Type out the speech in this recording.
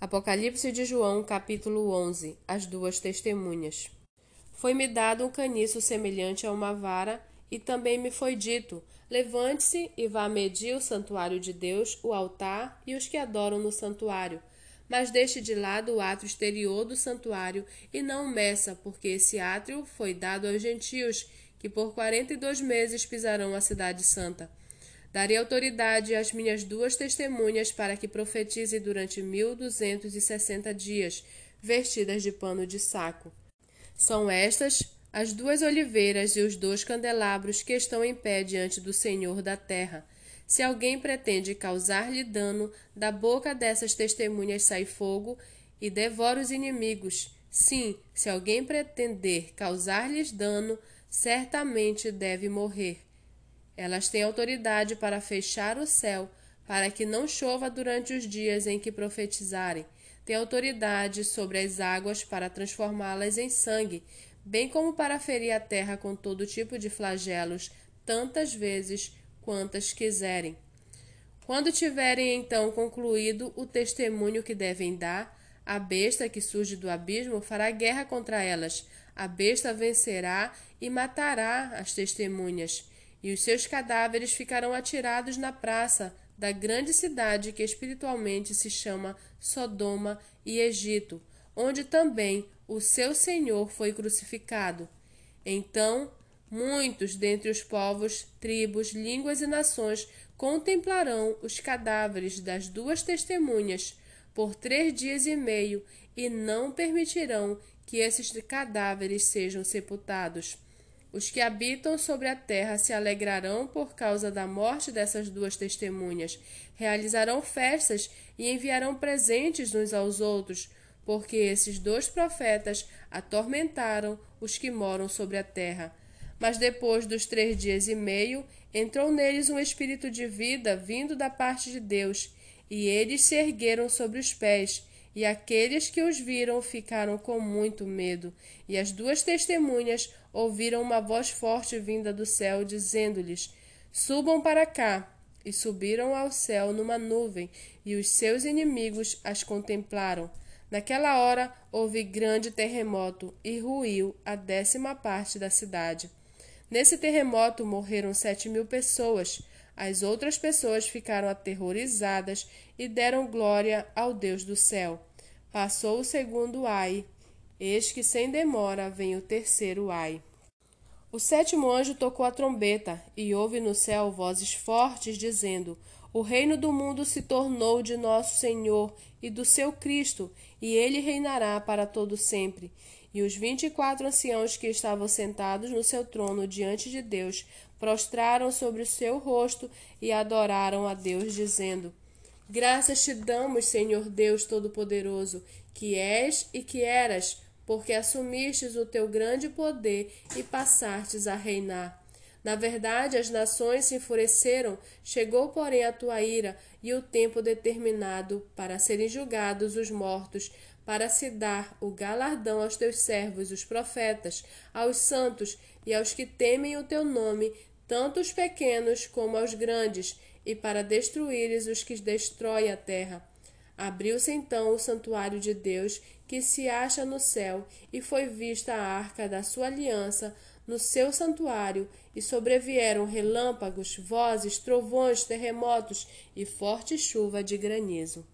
Apocalipse de João, capítulo 11 As duas testemunhas. Foi-me dado um caniço semelhante a uma vara, e também me foi dito: Levante-se e vá medir o santuário de Deus, o altar e os que adoram no santuário. Mas deixe de lado o átrio exterior do santuário e não meça, porque esse átrio foi dado aos gentios, que por quarenta e dois meses pisarão a cidade santa. Darei autoridade às minhas duas testemunhas para que profetize durante mil duzentos e sessenta dias, vestidas de pano de saco. São estas as duas oliveiras e os dois candelabros que estão em pé diante do Senhor da terra. Se alguém pretende causar-lhe dano, da boca dessas testemunhas sai fogo e devora os inimigos. Sim, se alguém pretender causar-lhes dano, certamente deve morrer. Elas têm autoridade para fechar o céu, para que não chova durante os dias em que profetizarem. Têm autoridade sobre as águas para transformá-las em sangue, bem como para ferir a terra com todo tipo de flagelos, tantas vezes quantas quiserem. Quando tiverem então concluído o testemunho que devem dar, a besta que surge do abismo fará guerra contra elas. A besta vencerá e matará as testemunhas e os seus cadáveres ficarão atirados na praça da grande cidade que espiritualmente se chama Sodoma e Egito, onde também o seu Senhor foi crucificado. Então, muitos dentre os povos, tribos, línguas e nações contemplarão os cadáveres das duas testemunhas por três dias e meio e não permitirão que esses cadáveres sejam sepultados. Os que habitam sobre a terra se alegrarão por causa da morte dessas duas testemunhas, realizarão festas e enviarão presentes uns aos outros, porque esses dois profetas atormentaram os que moram sobre a terra. Mas depois dos três dias e meio, entrou neles um espírito de vida vindo da parte de Deus, e eles se ergueram sobre os pés e aqueles que os viram ficaram com muito medo. E as duas testemunhas ouviram uma voz forte vinda do céu, dizendo-lhes: Subam para cá. E subiram ao céu numa nuvem, e os seus inimigos as contemplaram. Naquela hora houve grande terremoto e ruiu a décima parte da cidade. Nesse terremoto morreram sete mil pessoas. As outras pessoas ficaram aterrorizadas e deram glória ao Deus do céu. Passou o segundo ai, eis que sem demora vem o terceiro ai. O sétimo anjo tocou a trombeta, e houve no céu vozes fortes dizendo: O reino do mundo se tornou de nosso Senhor e do seu Cristo, e ele reinará para todo sempre. E os vinte e quatro anciãos que estavam sentados no seu trono diante de Deus prostraram sobre o seu rosto e adoraram a Deus, dizendo: Graças te damos, Senhor Deus Todo-Poderoso, que és e que eras, porque assumistes o teu grande poder e passastes a reinar. Na verdade, as nações se enfureceram, chegou, porém, a tua ira e o tempo determinado para serem julgados os mortos, para se dar o galardão aos teus servos, os profetas, aos santos e aos que temem o teu nome, tanto os pequenos como aos grandes e para destruíres os que destrói a terra. Abriu-se então o santuário de Deus, que se acha no céu, e foi vista a arca da sua aliança no seu santuário, e sobrevieram relâmpagos, vozes, trovões, terremotos e forte chuva de granizo.